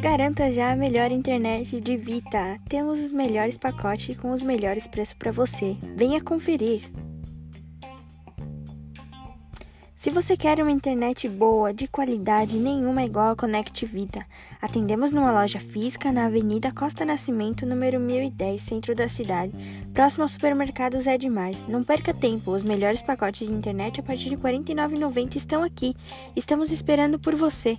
Garanta já a melhor internet de Vita. Temos os melhores pacotes com os melhores preços para você. Venha conferir. Se você quer uma internet boa, de qualidade, nenhuma é igual a Connect Vita, Atendemos numa loja física na Avenida Costa Nascimento, número 1010, centro da cidade. Próximo ao supermercado Zé Demais. Não perca tempo, os melhores pacotes de internet a partir de R$ 49,90 estão aqui. Estamos esperando por você.